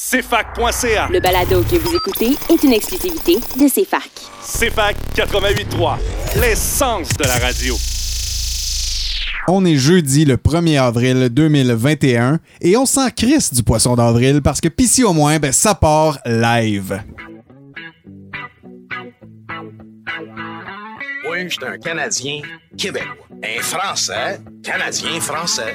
CFAC.ca. Le balado que vous écoutez est une exclusivité de CFAC. CFAC 88.3, l'essence de la radio. On est jeudi le 1er avril 2021 et on s'en crisse du poisson d'avril parce que pis au moins, ben, ça part live. Oui, je suis un Canadien québécois. Un Français, Canadien français.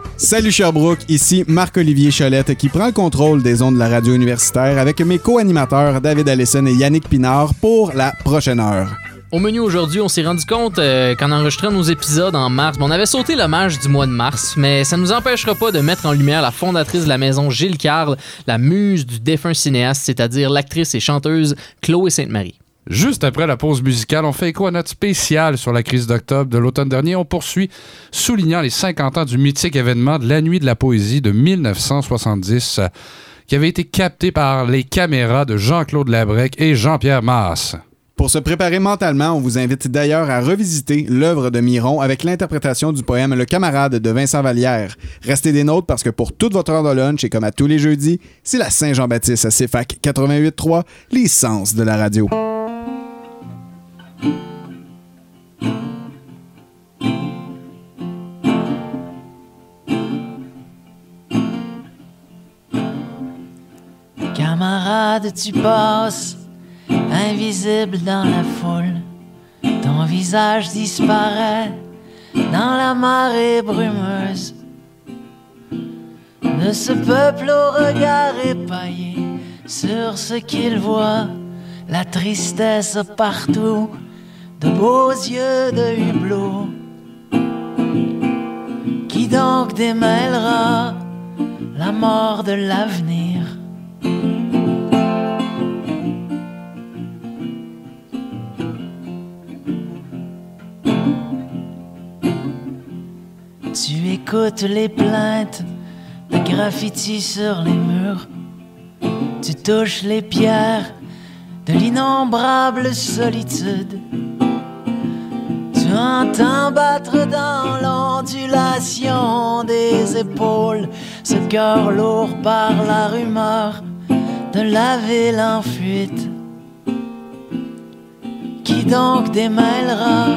Salut Sherbrooke, ici Marc-Olivier Cholette qui prend le contrôle des ondes de la radio universitaire avec mes co-animateurs David Allison et Yannick Pinard pour la prochaine heure. Au menu aujourd'hui, on s'est rendu compte euh, qu'en enregistrant nos épisodes en mars, on avait sauté l'hommage du mois de mars, mais ça ne nous empêchera pas de mettre en lumière la fondatrice de la maison Gilles Carle, la muse du défunt cinéaste, c'est-à-dire l'actrice et chanteuse Chloé Sainte-Marie. Juste après la pause musicale, on fait écho à notre spécial sur la crise d'octobre de l'automne dernier. On poursuit, soulignant les 50 ans du mythique événement de la Nuit de la Poésie de 1970, euh, qui avait été capté par les caméras de Jean-Claude Labrec et Jean-Pierre Masse. Pour se préparer mentalement, on vous invite d'ailleurs à revisiter l'œuvre de Miron avec l'interprétation du poème Le camarade de Vincent Vallière. Restez des nôtres parce que pour toute votre heure de lunch et comme à tous les jeudis, c'est la Saint-Jean-Baptiste à CFAC 88.3, l'essence de la radio. Camarade, tu passes, invisible dans la foule. Ton visage disparaît dans la marée brumeuse de ce peuple au regard épaillé sur ce qu'il voit, la tristesse partout, de beaux yeux de hublot. Qui donc démêlera la mort de l'avenir? Tu écoutes les plaintes de graffiti sur les murs. Tu touches les pierres de l'innombrable solitude. Tu entends battre dans l'ondulation des épaules ce cœur lourd par la rumeur de la ville en fuite. Qui donc démêlera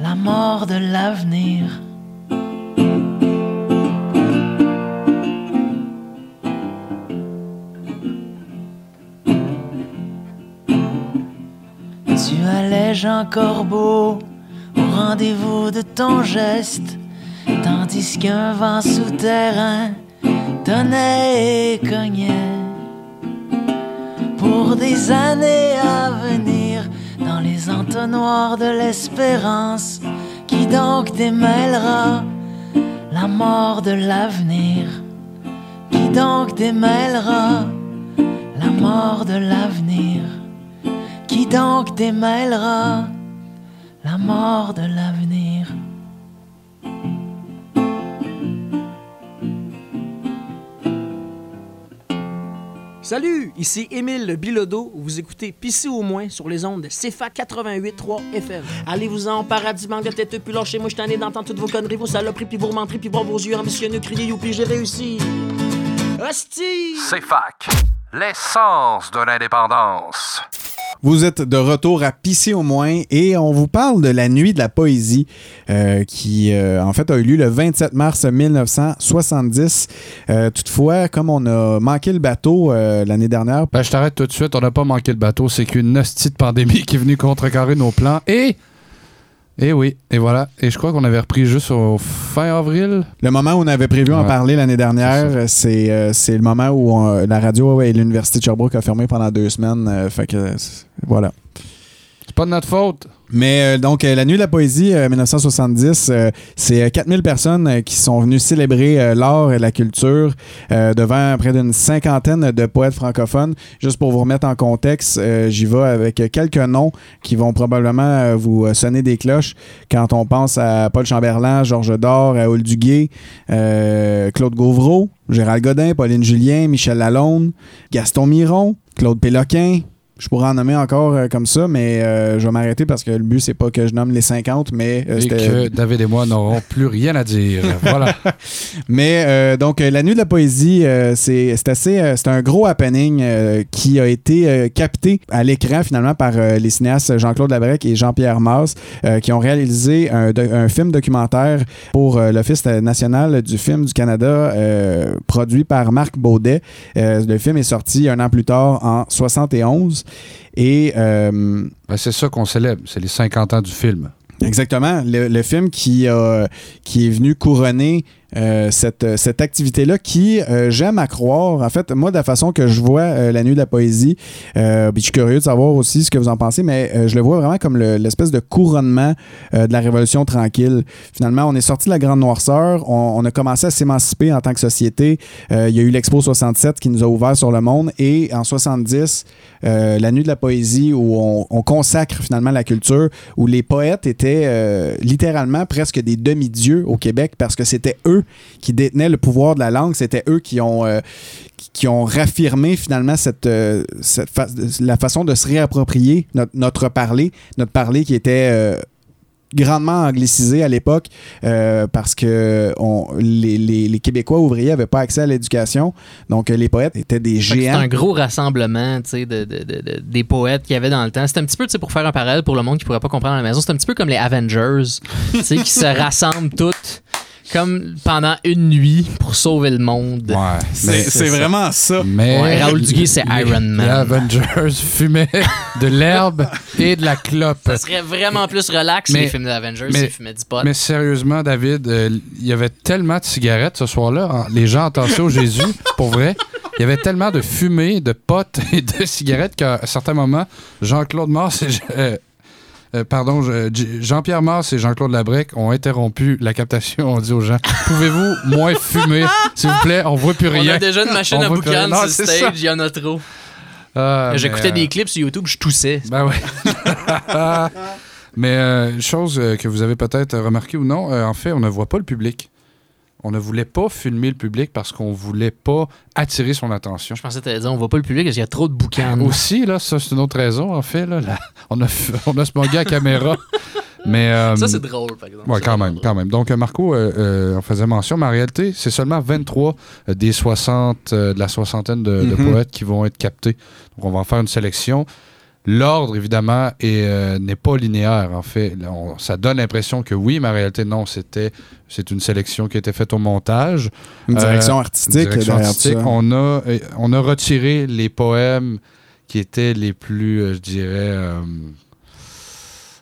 la mort de l'avenir? Tu allèges un corbeau au rendez-vous de ton geste, tandis qu'un vent souterrain donnait et cognait. Pour des années à venir, dans les entonnoirs de l'espérance, qui donc démêlera la mort de l'avenir? Qui donc démêlera la mort de l'avenir? Qui donc démêlera la mort de l'avenir Salut, ici Émile Bilodeau. Vous écoutez Pissy au moins sur les ondes de CFA 88.3 FM. Allez-vous-en, paradis, manque de tête, puis lâchez moi je t'en ai d'entendre toutes vos conneries, vos saloperies, puis vos menteries, puis voir vos yeux ambitionneux crier, youpi, j'ai réussi. Hostie! C'est fac, l'essence de l'indépendance. Vous êtes de retour à Pisser au moins et on vous parle de la nuit de la poésie euh, qui euh, en fait a eu lieu le 27 mars 1970. Euh, toutefois, comme on a manqué le bateau l'année dernière, Ben, je t'arrête tout de suite, on n'a pas manqué le bateau, c'est qu'une hostie de pandémie qui est venue contrecarrer nos plans. Et. Et oui, et voilà. Et je crois qu'on avait repris juste au fin avril. le moment où on avait prévu en parler l'année dernière, c'est euh, c'est le moment où on- la radio et l'université de Sherbrooke a fermé pendant deux semaines. euh, fait que c'est- voilà. pas de notre faute. Mais euh, donc, euh, la nuit de la poésie euh, 1970, euh, c'est euh, 4000 personnes euh, qui sont venues célébrer l'art et la culture devant près d'une cinquantaine de poètes francophones. Juste pour vous remettre en contexte, j'y vais avec quelques noms qui vont probablement vous sonner des cloches quand on pense à Paul Chamberlain, Georges Dor, Raoul Duguay, Claude Gauvreau, Gérald Godin, Pauline Julien, Michel Lalonde, Gaston Miron, Claude Péloquin, je pourrais en nommer encore euh, comme ça, mais euh, je vais m'arrêter parce que le but, c'est pas que je nomme les 50, mais euh, Et que David et moi n'aurons plus rien à dire. Voilà. Mais euh, donc, euh, la nuit de la poésie, euh, c'est assez. euh, c'est un gros happening euh, qui a été euh, capté à l'écran finalement par euh, les cinéastes Jean-Claude Labrec et Jean-Pierre Mars euh, qui ont réalisé un, un film documentaire pour euh, l'Office national du film du Canada euh, produit par Marc Baudet. Euh, le film est sorti un an plus tard en 71 et euh, Ben, c'est ça qu'on célèbre. C'est les 50 ans du film. Exactement. Le, le film qui, a- qui est venu couronner euh, cette, cette activité-là qui, euh, j'aime à croire, en fait, moi, de la façon que je vois euh, La Nuit de la Poésie, euh, je suis curieux de savoir aussi ce que vous en pensez, mais euh, je le vois vraiment comme le- l'espèce de couronnement euh, de la Révolution tranquille. Finalement, on est sorti de la Grande Noirceur, on, a commencé à s'émanciper en tant que société. Euh, il y a eu l'Expo 67 qui nous a ouvert sur le monde, et en 70, euh, La Nuit de la Poésie, où on, on consacre finalement la culture, où les poètes étaient euh, littéralement presque des demi-dieux au Québec parce que c'était eux qui détenaient le pouvoir de la langue, c'était eux qui ont, euh, qui- ont raffirmé finalement cette, euh, cette fa- la façon de se réapproprier notre, notre parler, notre parler qui était euh, grandement anglicisé à l'époque euh, parce que on- les, les- les Québécois ouvriers n'avaient pas accès à l'éducation. Donc, les poètes étaient des que C'est géants. un gros rassemblement de, de- de- de- des poètes qu'il y avait dans le temps. C'est un petit peu, pour faire un parallèle pour le monde qui pourrait pas comprendre à la maison, c'est un petit peu comme les Avengers, qui se rassemblent toutes comme pendant une nuit pour sauver le monde. Ouais. C'est mais- c'est vraiment ça. Mais Ouais, Raoul Duguay, c'est Iron Man. Les Avengers fumaient de l'herbe et de la clope. Ça serait vraiment plus relax Mais- les films d'Avengers mais- s'ils fumaient du pot. Mais sérieusement, David, euh, il y avait tellement de cigarettes ce soir-là. hein. Les gens entassaient au Jésus, pour vrai. Il y avait tellement de fumée, de potes et de cigarettes qu'à certains moments, Jean-Claude Mars et... euh, euh, pardon, je- Jean-Pierre Mars et Jean-Claude Labrec ont interrompu la captation. On dit aux gens Pouvez-vous moins fumer S'il vous plaît, on voit plus On rien. a déjà une machine On à boucan sur stage, il y en a trop. Ah, J'écoutais mais, euh, des clips sur YouTube, je toussais. Ben ouais. Mais euh, chose euh, que vous avez peut-être remarqué ou non, euh, en fait, on ne voit pas le public. On ne voulait pas filmer le public parce qu'on voulait pas attirer son attention. Je pensais que t'allais dire, on voit pas le public parce qu'il y a trop de boucans. Aussi, là, ça, c'est une autre raison, en fait. Là, Là, on, a, on a se mogué à caméra. Mais, euh, Ça, c'est drôle, par exemple. C'est quand même, drôle. quand même. Donc, euh, Marco, euh, euh, on faisait mention, mais en réalité, c'est seulement 23 euh, des 60, euh, de la soixantaine de, de Mhm. poètes qui vont être captés. Donc, on va en faire une sélection. L'ordre, évidemment, euh, n'est pas linéaire, en fait. On- ça donne l'impression que oui, mais en réalité, non. C'était, c'est une sélection qui a été faite au montage. Une direction Euh, artistique une direction artistique. On a, on a retiré les poèmes qui étaient les plus, euh, je dirais, euh,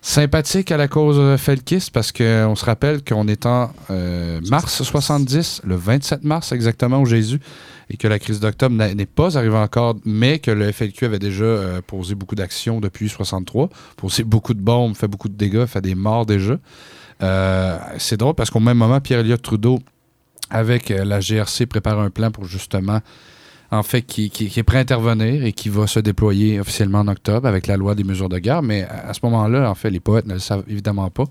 sympathiques à la cause felkiste parce qu'on se rappelle qu'on est en mars 70, le 27 mars exactement au Jésus, et que la crise d'octobre n'est pas arrivée encore, mais que le FLQ avait déjà euh, posé beaucoup d'actions depuis 63, posé beaucoup de bombes, fait beaucoup de dégâts, fait des morts déjà. Euh, c'est drôle parce qu'au même moment, Pierre-Éliott Trudeau, avec euh, la GRC, prépare un plan pour justement, en fait, qui, qui- qui est prêt à intervenir et qui va se déployer officiellement en octobre avec la loi des mesures de guerre. Mais à, ce moment-là, en fait, les poètes ne le savent évidemment pas.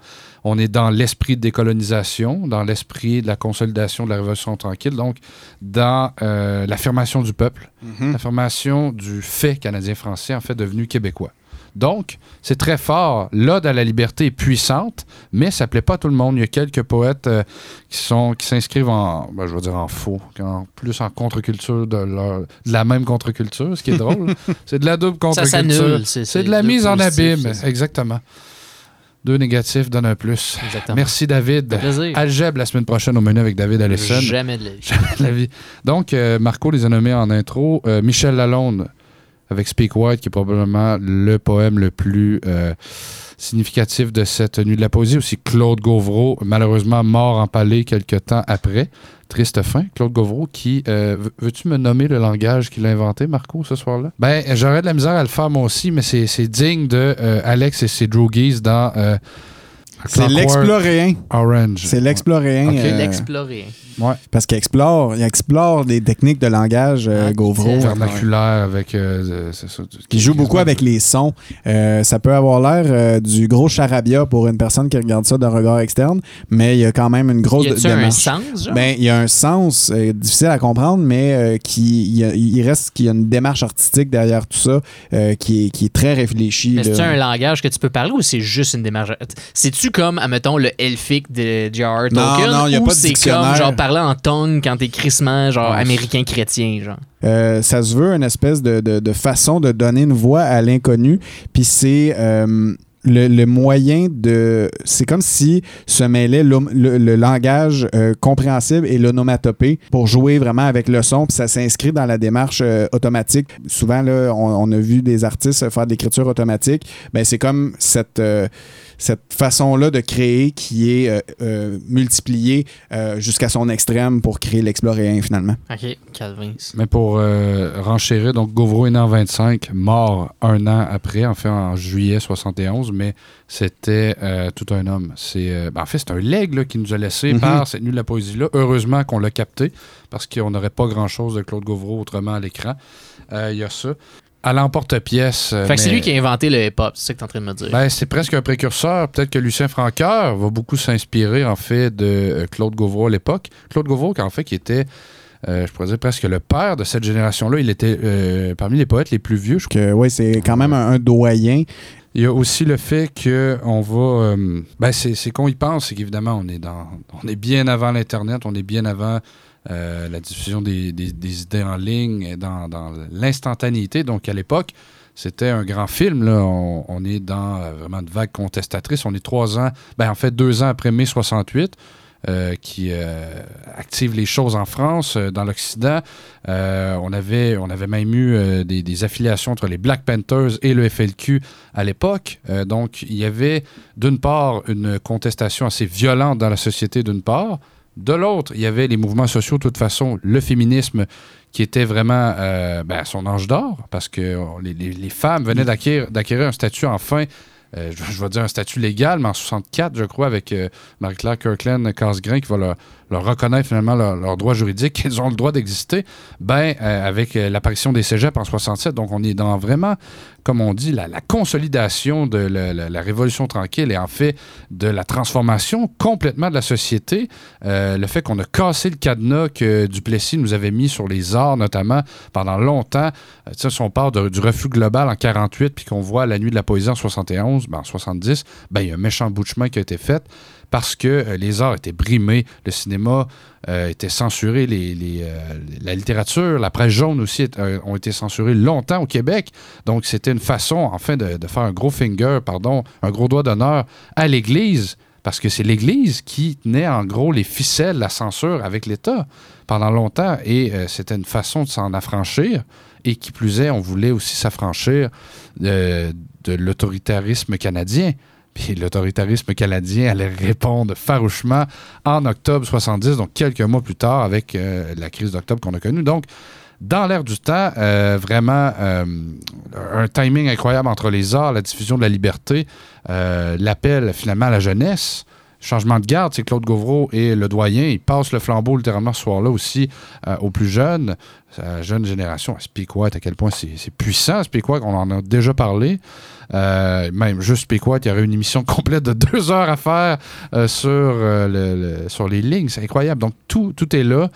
On est dans l'esprit de décolonisation, dans l'esprit de la consolidation de la Révolution tranquille, donc dans euh, l'affirmation du peuple, Mhm. l'affirmation du fait canadien-français, en fait, devenu québécois. Donc, c'est très fort. L'ode à la liberté est puissante, mais ça plaît pas à tout le monde. Il y a quelques poètes euh, qui sont qui s'inscrivent en, ben, je dire en faux, en- plus en contre-culture de, leur- de la même contre-culture, ce qui est drôle. c'est de la double contre-culture. c'est- de la mise en abîme, exactement. Deux négatifs donnent un plus. Exactement. Merci David. Algèbre la semaine prochaine au menu avec David Allison. Jamais de la vie. Jamais de la vie. Donc, euh, Marco les a nommés en intro. Euh, Michel Lalonde avec Speak White, qui est probablement le poème le plus. euh, significatifs de cette nuit de la poésie. Aussi Claude Gauvreau, malheureusement mort empalé quelques temps après. Triste fin. Claude Gauvreau qui... euh, veux- Veux-tu me nommer le langage qu'il a inventé, Marco, ce soir-là? Ben, j'aurais de la misère à le faire moi aussi, mais c'est digne de euh, Alex et ses droogies dans... euh, C'est l'exploréen. Orange. C'est l'exploréen. Ok. euh, L'explorer. Ouais. parce qu'il explore, il explore des techniques de langage, euh, Ah, Gauvreau. Vernaculaire avec... euh, euh, c'est ça, qui joue beaucoup avec les sons. Euh, ça peut avoir l'air euh, du gros charabia pour une personne qui regarde ça d'un regard externe, mais il y a quand même une grosse Y a-tu un sens, genre? Ben, il y a un sens euh, difficile à comprendre, mais euh, qui, il, y a- il reste qu'il y a une démarche artistique derrière tout ça euh, qui, est, qui est très réfléchie. Mais c'est un langage que tu peux parler ou c'est juste une démarche? C'est-tu comme, admettons, le elfique de J.R. Non, Tolkien? non, y a ou pas de c'est comme, dictionnaire. genre, parler en tongue quand t'es crissement, genre, américain chrétien, genre? Euh, ça se veut une espèce de, de- de façon de donner une voix à l'inconnu. Puis c'est euh, le, le moyen de. C'est comme si se mêlait l'om- le, le langage euh, compréhensible et l'onomatopée pour jouer vraiment avec le son. Puis ça s'inscrit dans la démarche euh, automatique. Souvent, là, on, on a vu des artistes faire de l'écriture automatique. Ben, c'est comme cette. euh, cette façon-là de créer qui est euh, euh, multipliée euh, jusqu'à son extrême pour créer l'exploréen finalement. OK, Calvin. Mais pour euh, renchérir, donc Gauvreau est né en 25, mort un an après, en fait en juillet 71, mais c'était euh, tout un homme. C'est, euh, ben, en fait, c'est un leg là, qui nous a laissé Mhm. par cette nuit de la poésie-là. Heureusement qu'on l'a capté, parce qu'on n'aurait pas grand-chose de Claude Gauvreau autrement à l'écran. Euh, Il y a ça. À l'emporte-pièce. Fait que c'est lui qui a inventé le hip-hop, c'est ça que t'es en train de me dire. ben, c'est presque un précurseur. Peut-être que Lucien Francoeur va beaucoup s'inspirer, en fait, de Claude Gauvreau à l'époque. Claude Gauvreau, en fait, qui était, euh, je pourrais dire, presque le père de cette génération-là. Il était euh, parmi les poètes les plus vieux, je Que, ouais, c'est quand même un, un doyen. Il y a aussi le fait que on va. euh, ben c'est, qu'on y pense, c'est qu'évidemment, on est dans. On est bien avant l'Internet, on est bien avant euh, la diffusion des, idées en ligne, dans, dans l'instantanéité. Donc à l'époque, c'était un grand film. On, on est dans euh, vraiment une vague contestatrice. On est trois ans, ben en fait deux ans après mai 68. Euh, qui euh, active les choses en France, euh, dans l'Occident. On, avait, on avait même eu des, des affiliations entre les Black Panthers et le FLQ à l'époque. Donc, il y avait d'une part une contestation assez violente dans la société, d'une part. De l'autre, il y avait les mouvements sociaux, de toute façon, le féminisme qui était vraiment euh, ben, son âge d'or, parce que les, les- les femmes venaient d'acquérir un statut enfin, euh, je, je vais dire un statut légal, mais en 64, je crois, avec euh, Marie-Claire Kirkland Casgrain qui va leur, leur reconnaître finalement leur, leur droit juridique, qu'ils ont le droit d'exister, ben, euh, avec euh, l'apparition des cégeps en 67. Donc, on est dans vraiment, comme on dit, la, consolidation de la, Révolution tranquille et en fait de la transformation complètement de la société. Euh, le fait qu'on a cassé le cadenas que Duplessis nous avait mis sur les arts, notamment pendant longtemps. Si on de- du refus global en 48 puis qu'on voit la nuit de la poésie en 71, ben, en 70, ben, il y a un méchant bout de chemin qui a été fait parce que euh, les arts étaient brimés, le cinéma euh, était censuré, euh, la littérature, la presse jaune aussi ont été censurés longtemps au Québec. Donc, c'était une façon, enfin, de, faire un gros finger, pardon, un gros doigt d'honneur à l'Église, parce que c'est l'Église qui tenait en gros les ficelles, la censure avec l'État pendant longtemps, et c'était une façon de s'en affranchir. Et qui plus est, on voulait aussi s'affranchir de l'autoritarisme canadien. Puis l'autoritarisme canadien allait répondre farouchement en octobre 70, donc quelques mois plus tard avec euh, la crise d'octobre qu'on a connue. Donc, dans l'air du temps, euh, vraiment euh, un timing incroyable entre les arts, la diffusion de la liberté, l'appel finalement à la jeunesse. Changement de garde, c'est Claude Gauvreau et le doyen. Ils passent le flambeau littéralement ce soir-là aussi aux plus jeunes, à la jeune génération. Speak White, à quel point c'est c'est puissant, Speak White, on en a déjà parlé. Euh, même juste White, il y aurait une émission complète de deux heures à faire euh, sur, euh, sur les lignes. C'est incroyable. Donc, tout, tout est là.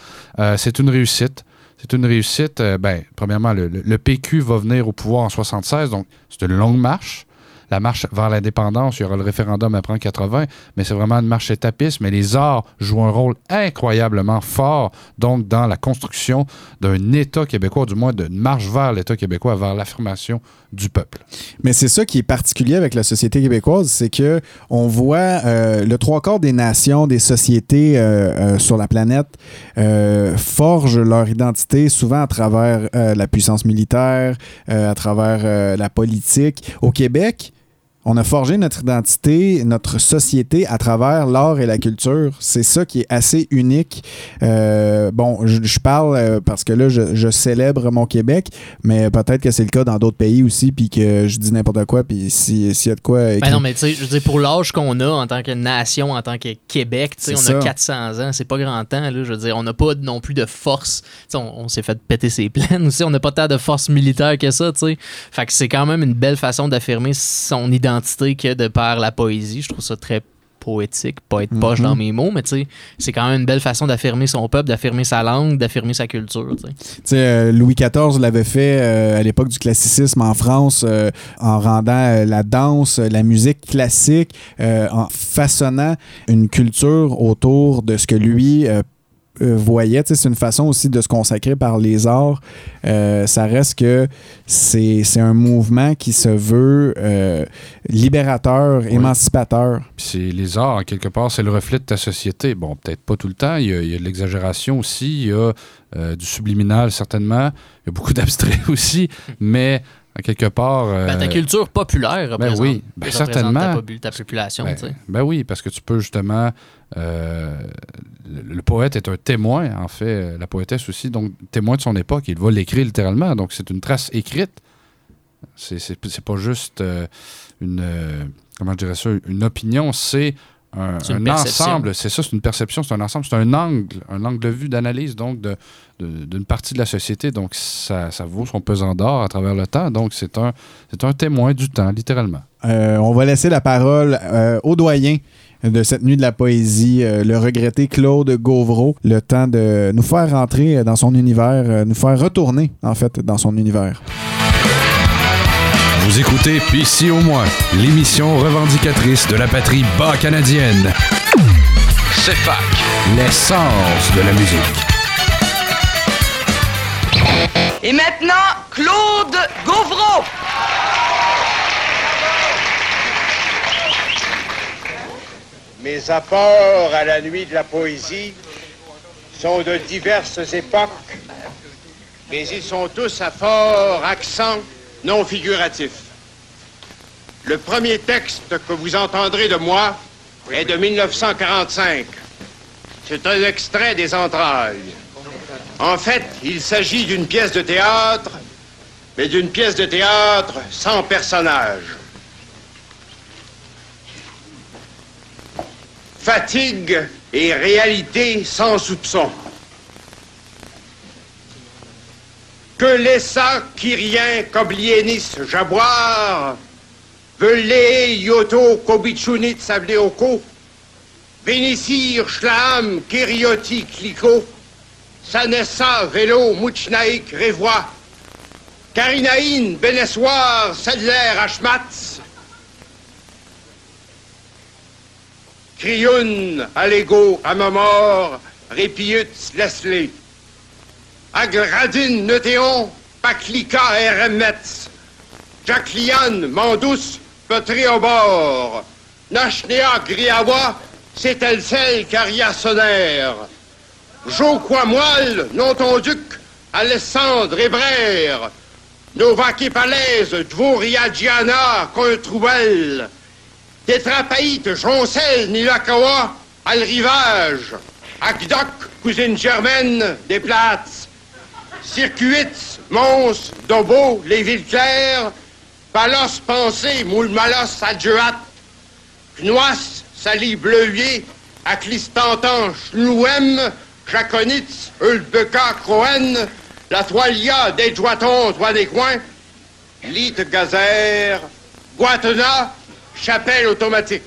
C'est une réussite. C'est une réussite. Ben, premièrement, le- le PQ va venir au pouvoir en 76, donc c'est une longue marche. La marche vers l'indépendance, il y aura le référendum après en 80, mais c'est vraiment une marche étapiste. Mais les arts jouent un rôle incroyablement fort, donc dans la construction d'un État québécois, du moins d'une marche vers l'État québécois, vers l'affirmation du peuple. Mais c'est ça qui est particulier avec la société québécoise, c'est que on voit euh, le trois quarts des nations, des sociétés euh, euh, sur la planète forgent leur identité souvent à travers la puissance militaire, à travers la politique. Au Québec, on a forgé notre identité, notre société à travers l'art et la culture. C'est ça qui est assez unique. Euh, bon, je, je parle euh, parce que là, je, je célèbre mon Québec, mais peut-être que c'est le cas dans d'autres pays aussi, puis que je dis n'importe quoi, puis si- s'il y a de quoi... Ben écrit- non, mais tu sais, je veux dire, pour l'âge qu'on a en tant que nation, en tant que Québec, tu sais, on a ça. 400 ans, c'est pas grand temps, là, je veux dire, on n'a pas non plus de force, tu sais, on, on s'est fait péter ses plaines aussi, on n'a pas tant de force militaire que ça, tu sais. Fait que c'est quand même une belle façon d'affirmer son identité que de par la poésie, je trouve ça très poétique, pas être poche Mhm. dans mes mots, mais tu sais, c'est quand même une belle façon d'affirmer son peuple, d'affirmer sa langue, d'affirmer sa culture, tu sais. Euh, Louis XIV l'avait fait euh, à l'époque du classicisme en France euh, en rendant la danse, la musique classique, en façonnant une culture autour de ce que lui euh, voyait. C'est une façon aussi de se consacrer par les arts. Euh, ça reste que c'est c'est un mouvement qui se veut euh, libérateur, émancipateur. Puis c'est les arts, en quelque part, c'est le reflet de ta société. Bon, peut-être pas tout le temps. Il y a, il y a de l'exagération aussi. Il y a du subliminal, certainement. Il y a beaucoup d'abstrait aussi. Mais, à quelque part. euh, Ben, ta culture populaire représente, oui, ben, représente certainement. ta, popu- ta population, Ben, ben oui, parce que tu peux justement. euh, le, le poète est un témoin, en fait, euh, la poétesse aussi, donc témoin de son époque. Il va l'écrire littéralement, donc c'est une trace écrite. C'est pas juste euh, une. euh, comment je dirais ça Une opinion, c'est un, un ensemble. C'est ça, c'est une perception, c'est un ensemble, c'est un angle, un angle de vue, d'analyse, donc, de- de- d'une partie de la société. Donc, ça, ça vaut son pesant d'or à travers le temps. Donc, c'est un, c'est un témoin du temps, littéralement. Euh, on va laisser la parole euh, au doyen de cette nuit de la poésie, euh, le regretté Claude Gauvreau, le temps de nous faire rentrer dans son univers, euh, nous faire retourner, en fait, dans son univers. Vous écoutez Pis au moins, l'émission revendicatrice de la patrie bas canadienne. C'est fac, l'essence de la musique. Et maintenant, Claude Gauvreau. Mes apports à la nuit de la poésie sont de diverses époques, mais ils sont tous à fort accent non figuratif. Le premier texte que vous entendrez de moi est de 1945. C'est un extrait des entrailles. En fait, il s'agit d'une pièce de théâtre, mais d'une pièce de théâtre sans personnage. Fatigue et réalité sans soupçon. Que laissa Kyrien Koblienis jaboire, Velé Yoto Kobichunit Sableoko, Vénissir Shlam Kirioti Kliko, Sanessa Vélo Mouchnaïk Révois, Karinaïn Benessoir Sedler Ashmatz, Crioun Allego Amamor Répiut Leslie, Agradin Neutéon Paklika Eremetz, Jaclian Mandous Petréobor, Nachnea Griawa Celle Caria Sonner, Joquois Moelle Nontonduc Alessandre Hébrère, Novaki Palaise Dvoria Giana Controuel, Tétrapaïte Joncel Nilakawa Al Rivage, Akdok Cousine Germaine des Plates, Circuits Mons Dobo Les Claires, Palos Pensée Moule Malos Adjuat, Knoas Sali Bleuier, Aclistantan Schnouem, Jaconitz Ulbeka Croen, La Toilia des Joitons Droit des Coins, Lite Gazer, Guatena, Chapelle Automatique.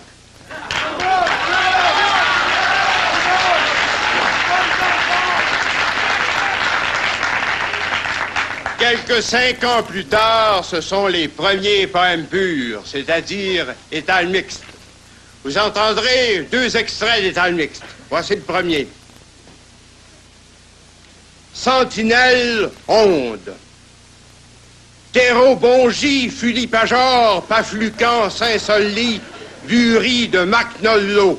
Quelques cinq ans plus tard, ce sont les premiers poèmes purs, c'est-à-dire étal mixte. Vous entendrez deux extraits d'étal mixte. Voici le premier. Sentinelle onde. Terreau Bongy, Fulipajor, Paflucan, Saint-Solly, Bury de Macnollo.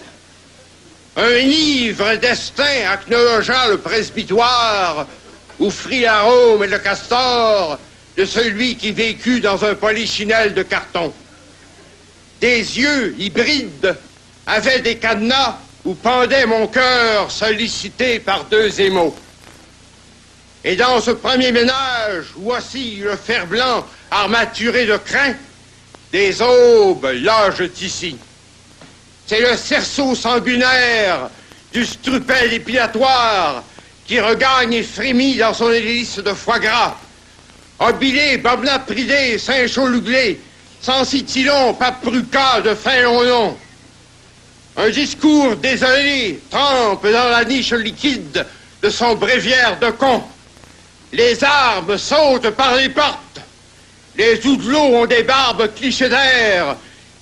Un ivre destin acnologea le presbytoire, offrit l'arôme et le castor de celui qui vécut dans un polichinelle de carton. des yeux hybrides, avait des cadenas où pendait mon cœur sollicité par deux émaux. Et dans ce premier ménage, voici le fer blanc armaturé de crin, des aubes logent ici. C'est le cerceau sanguinaire du strupel épilatoire qui regagne et frémit dans son hélice de foie gras. Obilé, babna pridé, Saint-Choluglé, Sensitilon, papruca de fin long nom. Un discours désolé trempe dans la niche liquide de son bréviaire de con. Les armes sautent par les portes. Les oudelots ont des barbes clichés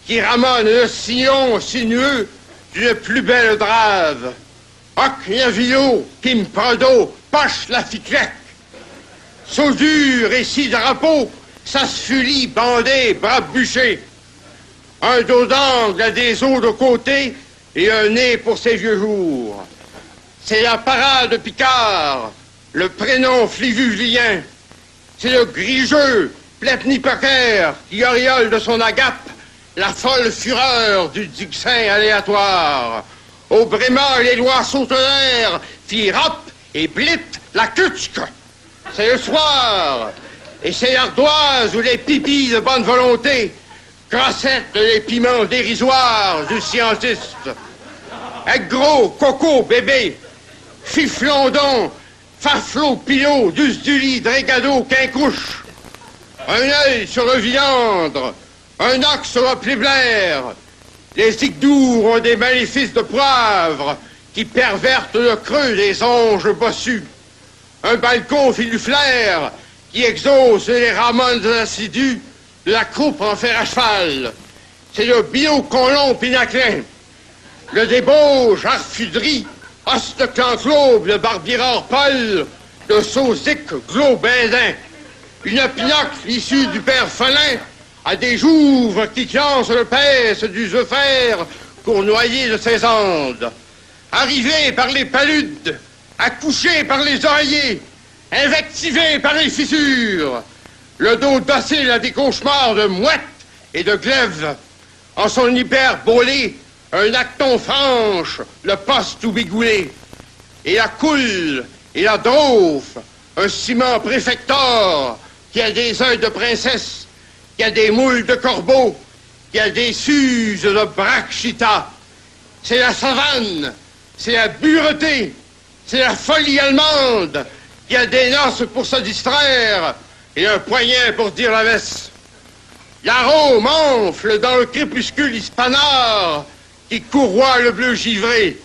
qui ramonnent le sillon sinueux d'une plus belle drave. Kim Prado, Poche la ficlec. Saudure et six drapeaux, Sasfuli, bandé, bras bûchés. Un dos d'angle des os de côté et un nez pour ses vieux jours. C'est la parade Picard, le prénom flivulien. C'est le grigeux, plepnipocaire, qui auréole de son agape la folle fureur du duxin aléatoire. Au bréma, les lois sautelèrent, fit rap et blit la cutsque. C'est le soir, et c'est l'ardoise ou les pipis de bonne volonté grassettent les piments dérisoires du scientiste. Avec coco, bébé, fiflondon, faflot, pilot, dus du lit, drégado, quincouche. Un œil sur le viandre, un ox sur le blaire. Les zigdours ont des maléfices de poivre qui pervertent le creux des anges bossus. Un balcon fil du flair qui exauce les ramones assidus la croupe en fer à cheval. C'est le bio colon pinaclin. Le débauche, arfuderie, os de clanclobe, le barbirard Paul, le sauzic globindin. Une pinocle issue du père Folin à des jouves qui clancent le pèse du zephyr cournoyé de ses andes. Arrivé par les paludes, accouché par les oreillers, invectivé par les fissures, le dos docile à des cauchemars de mouettes et de glaives, en son hyperbolé, un acton franche, le poste tout bigoulé, et la coule et la drauffe, un ciment préfector qui a des œils de princesse, qui a des moules de corbeau, qui a des suses de brachita. C'est la savane, c'est la bureté, c'est la folie allemande, qui a des noces pour se distraire et un poignet pour dire la messe. L'arôme enfle dans le crépuscule hispanard qui courroie le bleu givré.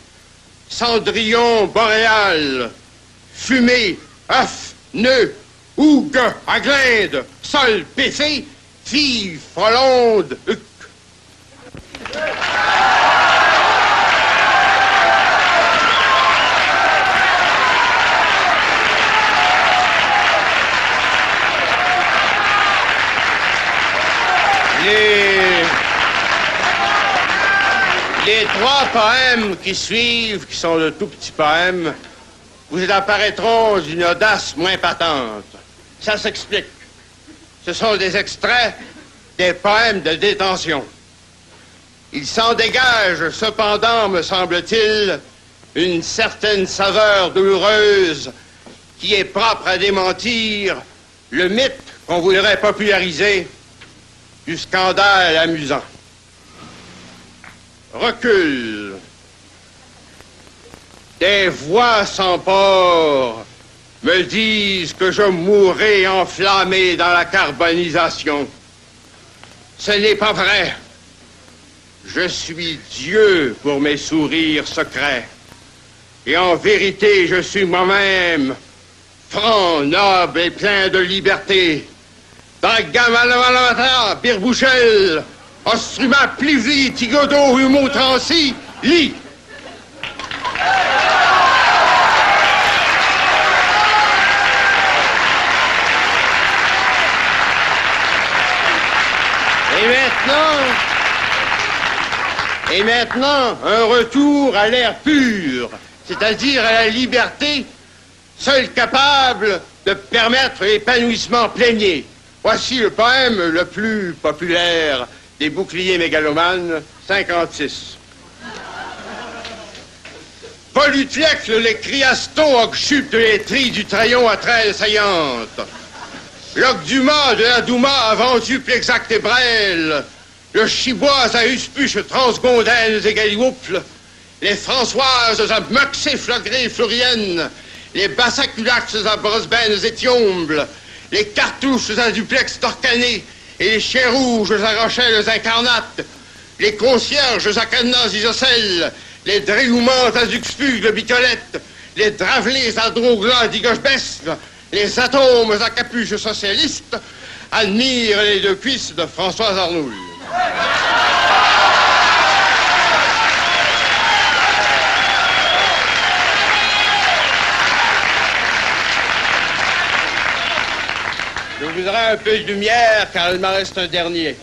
Cendrillon boréal, fumée, œuf, nœud, hougue, à sol, PC, fille, frolonde, huc. Les... Les trois poèmes qui suivent, qui sont de tout petits poèmes, vous apparaîtront d'une audace moins patente. Ça s'explique. Ce sont des extraits des poèmes de détention. Il s'en dégage cependant, me semble-t-il, une certaine saveur douloureuse qui est propre à démentir le mythe qu'on voudrait populariser du scandale amusant. Recule. Des voix port me disent que je mourrai enflammé dans la carbonisation. Ce n'est pas vrai. Je suis Dieu pour mes sourires secrets. Et en vérité, je suis moi-même, franc, noble et plein de liberté. Birbouchel, Ostruma, Tigodo, Humo. Et et maintenant, un retour à l'air pur, c'est-à-dire à la liberté, seule capable de permettre l'épanouissement plénier. Voici le poème le plus populaire des boucliers mégalomanes, 56. Paul Utlex, les criastons occhupent les trilles du trayon à traîne saillante. L'oc Dumas de la Douma a vendu Plexact et Brel. Le Chiboise à Uspuche, Transgondaines et Galiouples. Les Françoises à Muxé, Flagré, Florienne. Les Bassaculax à Brosbenes et Thiomble. Les Cartouches à Duplex Torcané. Et les Chiens Rouges à Rochelles Incarnates. Les Concierges à Cadenas Isocèle. Les Dréloumantes à Zuxpug de Bicolette. Les Dravelés à Drogla d'Igoche-Besme. Les Atomes à Capuche Socialiste. Admire les deux cuisses de Françoise Arnoul. Je voudrais un peu de lumière car il m'en reste un dernier.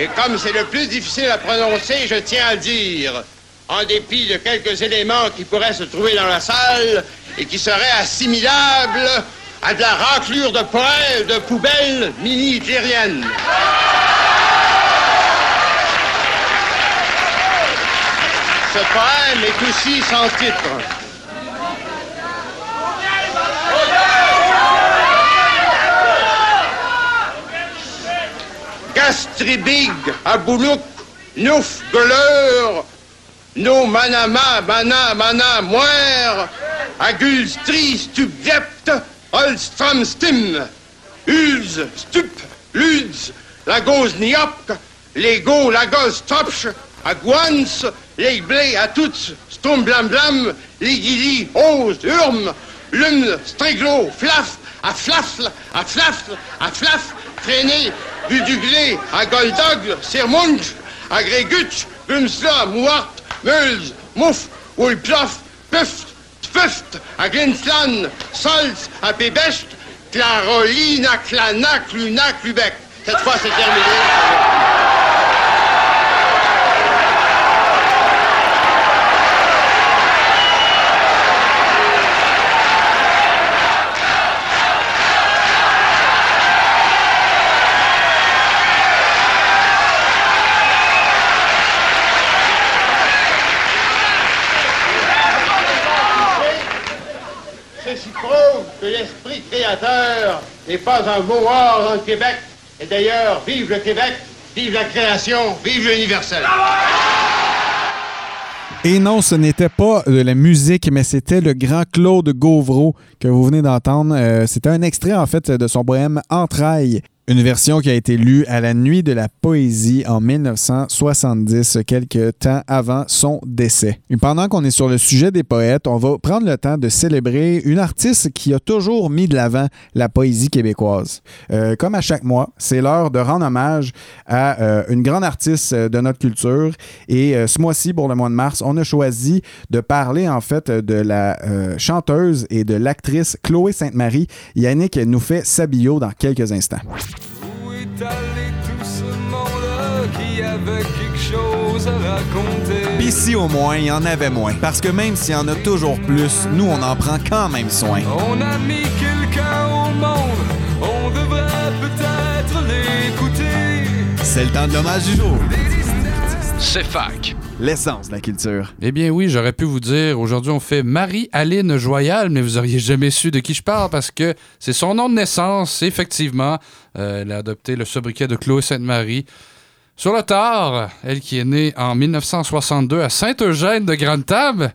Et comme c'est le plus difficile à prononcer, je tiens à dire, en dépit de quelques éléments qui pourraient se trouver dans la salle et qui seraient assimilables à de la raclure de poêle de poubelle mini-hitlérienne. Ce poème est aussi sans titre. Gastribig, Aboulouk, Nouf, Gueuleur, No Manama, Mana, Mana, Moire, Agulstri, Stubgept, Olstram, Stim, Ulz, Stup, Luds, Lagos, Niop, Lego, Lagos, Topch, Aguans, Legblé, Atuts, Stum, Blam, Blam, Ligili, Ose, Urm, Lum, Striglo, Flaf, à Flafle, à Flafle, à Flaf, Traîné, Buduglé, à Goldog, Sermunch, à Gréguch, Meuls, Mouf, Ulplof, Puft, Tfuft, à Glinslan, Solz, à Pébecht, Clarolina, Clanac, Lunac, Lubec. Cette fois, c'est terminé. Ceci prouve que l'esprit n'est pas un mot hors dans le Québec. Et d'ailleurs, vive le Québec, vive la création, vive l'universel. Et non, ce n'était pas de la musique, mais c'était le grand Claude Gauvreau que vous venez d'entendre. Euh, c'était un extrait, en fait, de son poème Entrailles. Une version qui a été lue à la Nuit de la Poésie en 1970, quelques temps avant son décès. Pendant qu'on est sur le sujet des poètes, on va prendre le temps de célébrer une artiste qui a toujours mis de l'avant la poésie québécoise. Euh, comme à chaque mois, c'est l'heure de rendre hommage à euh, une grande artiste de notre culture. Et euh, ce mois-ci, pour le mois de mars, on a choisi de parler en fait de la euh, chanteuse et de l'actrice Chloé Sainte-Marie. Yannick nous fait sa bio dans quelques instants. Allé tout ce monde qui avait quelque chose à raconter? Pis si au moins, il y en avait moins. Parce que même s'il y en a toujours plus, nous, on en prend quand même soin. On a mis quelqu'un au monde, on devrait peut-être l'écouter. C'est le temps de l'hommage du jour. C'est fac. L'essence de la culture. Eh bien oui, j'aurais pu vous dire, aujourd'hui on fait Marie-Aline Joyal, mais vous auriez jamais su de qui je parle parce que c'est son nom de naissance, effectivement. Euh, elle a adopté le sobriquet de Chloé Sainte-Marie. Sur le tard, elle qui est née en 1962 à Saint-Eugène de Grande-Table.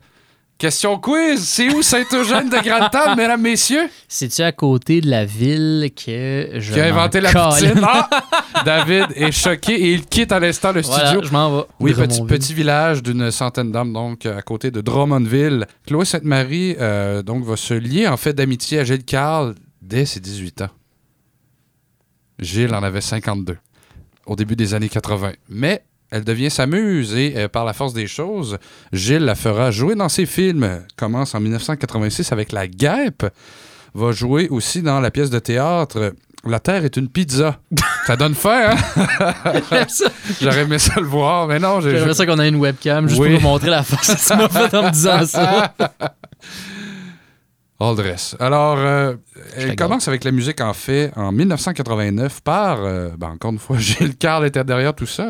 Question quiz, c'est où Saint-Eugène de Grande-Table, mesdames, messieurs? C'est-tu à côté de la ville que je. Qui a inventé la poutine? Ah! David est choqué et il quitte à l'instant le Voilà, studio. je m'en vais. Oui, petit, petit village d'une centaine d'hommes, donc à côté de Drummondville. Chloé Sainte-Marie euh, donc, va se lier en fait d'amitié à Gilles Carle dès ses 18 ans. Gilles en avait 52 au début des années 80. Mais elle devient sa muse et euh, par la force des choses, Gilles la fera jouer dans ses films. Commence en 1986 avec La Guêpe. Va jouer aussi dans la pièce de théâtre La Terre est une pizza. Ça donne faim, hein? J'aurais aimé ça le voir, mais non. j'ai- J'aimerais ça qu'on ait une webcam juste Oui. pour nous montrer la face que tu m'as fait en me disant ça. All dress. Alors, euh, elle commence avec la musique en fait en 1989 par, euh, ben, encore une fois, Gilles Carle était derrière tout ça,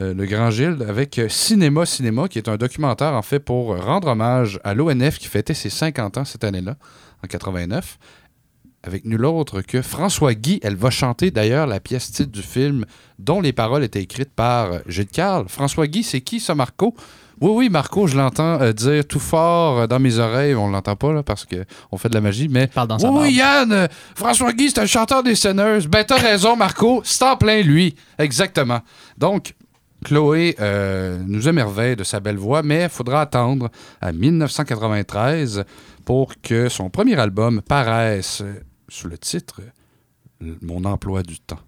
euh, le grand Gilles, avec euh, Cinéma Cinéma, qui est un documentaire en fait pour rendre hommage à l'ONF qui fêtait ses 50 ans cette année-là, en 89, avec nul autre que François Guy. Elle va chanter d'ailleurs la pièce titre du film dont les paroles étaient écrites par euh, Gilles Carle. François Guy, c'est qui ça, Marco? Oui, oui, Marco, je l'entends euh, dire tout fort euh, dans mes oreilles. On l'entend pas là parce qu'on fait de la magie, mais. Parle dans sa oui. Yann, euh, François Guy, c'est un chanteur des Senneuses. Ben, t'as raison, Marco. C'est en plein lui. Exactement. Donc, Chloé euh, nous émerveille de sa belle voix, mais il faudra attendre à 1993 pour que son premier album paraisse sous le titre Mon emploi du temps.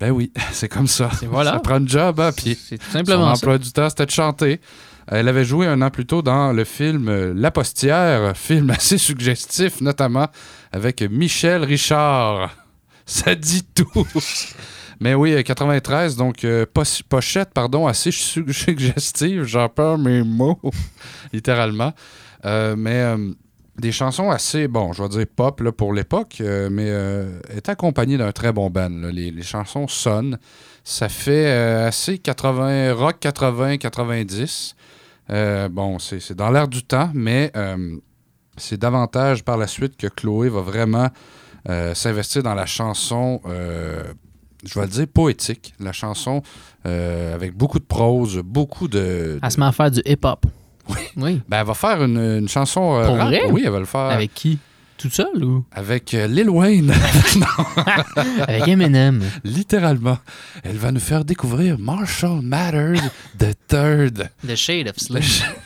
Ben oui, c'est comme ça. voilà. Ça prend un job, hein, puis simplement son emploi du temps, c'était de chanter. Elle avait joué un an plus tôt dans le film La Postière, film assez suggestif, notamment avec Michel Richard. Ça dit tout. Mais oui, euh, 93, donc euh, pochette, pardon, assez su- suggestive, j'en perds mes mots, littéralement. Euh, mais euh, des chansons assez, bon, je vais dire pop là, pour l'époque, euh, mais euh, est accompagné d'un très bon band. Les, chansons sonnent. Ça fait euh, assez 80, rock 80, 90. Euh, bon, c'est dans l'air du temps, mais euh, c'est davantage par la suite que Chloé va vraiment euh, s'investir dans la chanson, euh, je vais le dire, poétique. La chanson euh, avec beaucoup de prose, beaucoup de. Elle se met à faire du hip-hop. Oui. Ben, elle va faire une, une chanson euh, Pour rap. vrai? Oui, elle va le faire. Avec qui? Toute seule ou? Avec euh, Lil Wayne. Avec Eminem. Littéralement. Elle va nous faire découvrir Marshall Matters the Third. The Shade of Slim.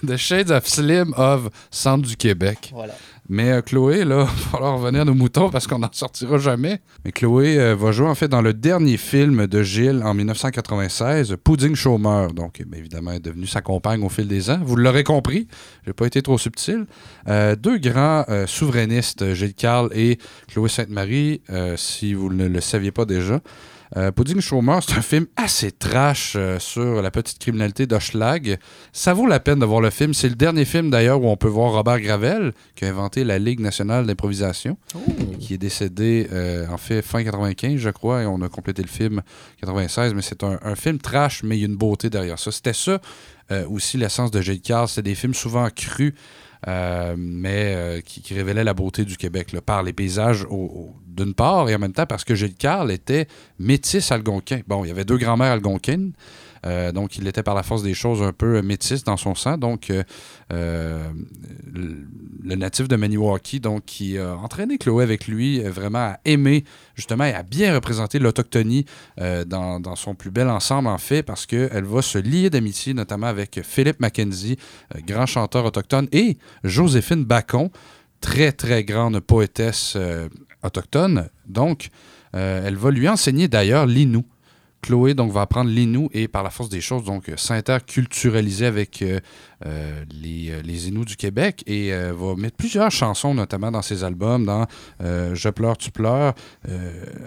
The Shades of Slim of Centre du Québec. Voilà. Mais euh, Chloé, là, il va falloir revenir nos moutons parce qu'on n'en sortira jamais. Mais Chloé euh, va jouer en fait dans le dernier film de Gilles en 1996, Pudding Chômeur. Donc, bien évidemment, elle est devenue sa compagne au fil des ans. Vous l'aurez compris, j'ai pas été trop subtil. Euh, deux grands souverainistes, Gilles Carle et Chloé Sainte-Marie, si vous ne le saviez pas déjà. Euh, Pudding Chômeur, c'est un film assez trash euh, sur la petite criminalité d'Hochelag. Ça vaut la peine de voir le film. C'est le dernier film d'ailleurs où on peut voir Robert Gravel, qui a inventé la Ligue nationale d'improvisation, qui est décédé euh, en fait fin 95, je crois, et on a complété le film 96. Mais c'est un, un film trash, mais il y a une beauté derrière ça. C'était ça euh, aussi l'essence de Gilles Carle. C'était des films souvent crus. Euh, mais euh, qui, révélaient la beauté du Québec par les paysages d'une part et en même temps parce que Gilles Carle était métis algonquin. Bon, il y avait deux grands-mères algonquines, euh, donc il était par la force des choses un peu métis dans son sang. Donc, euh, euh, le, natif de Maniwaki, donc qui a entraîné Chloé avec lui euh, vraiment à aimer justement et à bien représenter l'autochtonie euh, dans, son plus bel ensemble en fait, parce qu'elle va se lier d'amitié notamment avec Philippe Mackenzie, euh, grand chanteur autochtone, et Joséphine Bacon, très très grande poétesse euh, autochtone. Donc, euh, elle va lui enseigner d'ailleurs l'inou. Chloé donc va apprendre l'inou et par la force des choses donc euh, s'interculturaliser avec euh, euh, les, les du Québec et va mettre plusieurs chansons notamment dans ses albums, dans Je pleure, tu pleures,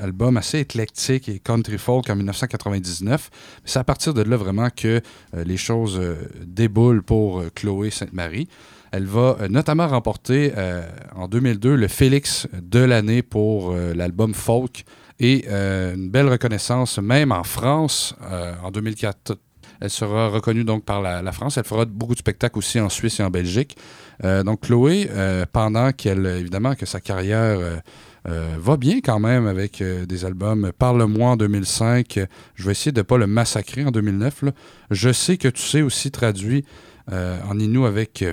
album assez éclectique et country folk en 1999. C'est à partir de là vraiment que les choses déboulent pour Chloé Sainte-Marie. Elle va notamment remporter en 2002 le Félix de l'année pour l'album folk et euh, une belle reconnaissance même en France euh, en 2004. Elle sera reconnue donc par la, France. Elle fera beaucoup de spectacles aussi en Suisse et en Belgique. Euh, donc Chloé, pendant qu'elle évidemment que sa carrière va bien quand même avec des albums Parle-moi en 2005. euh, Je vais essayer de ne pas le massacrer en 2009. là. Je sais que tu sais aussi traduit en Inou avec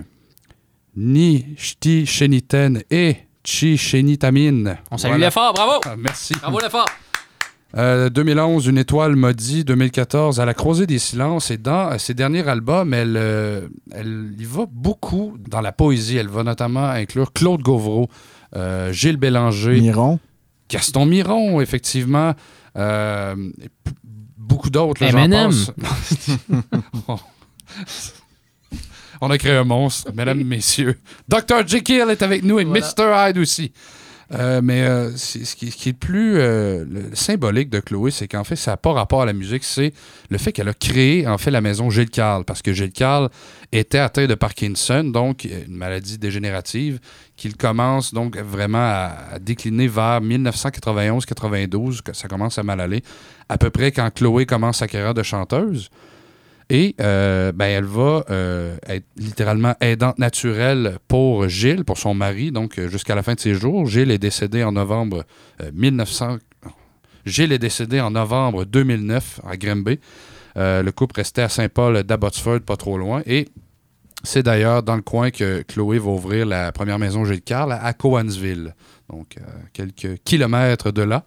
Ni Shti Sheniten et Chi Shenitamine. On salue l'effort, bravo! Ah, merci. Bravo l'effort! Euh, 2011, Une étoile m'a dit. 2014, À la croisée des silences. Et dans euh, ses derniers albums, elle, euh, elle y va beaucoup dans la poésie. Elle va notamment inclure Claude Gauvreau, euh, Gilles Bélanger. Miron. Gaston Miron, effectivement. Euh, beaucoup d'autres. là, j'en Eminem. passe. On a créé un monstre, mesdames messieurs. Dr. Jekyll est avec nous et Voilà. Mr. Hyde aussi. Euh, mais euh, ce, qui, qui est le plus euh, le- symbolique de Chloé, c'est qu'en fait, ça n'a pas rapport à la musique, c'est le fait qu'elle a créé en fait la maison Gilles Carle, parce que Gilles Carle était atteint de Parkinson, donc euh, une maladie dégénérative, qu'il commence donc vraiment à, à décliner vers 1991-92, que ça commence à mal aller, à peu près quand Chloé commence sa carrière de chanteuse. Et euh, ben, elle va euh, être littéralement aidante naturelle pour Gilles, pour son mari, donc euh, jusqu'à la fin de ses jours. Gilles est décédé en novembre euh, 1900. Gilles est décédé en novembre 2009 à Grimby. Le couple restait à Saint-Paul d'Abbotsford, pas trop loin. Et c'est d'ailleurs dans le coin que Chloé va ouvrir la première maison Gilles Carle à Cowansville, donc quelques kilomètres de là.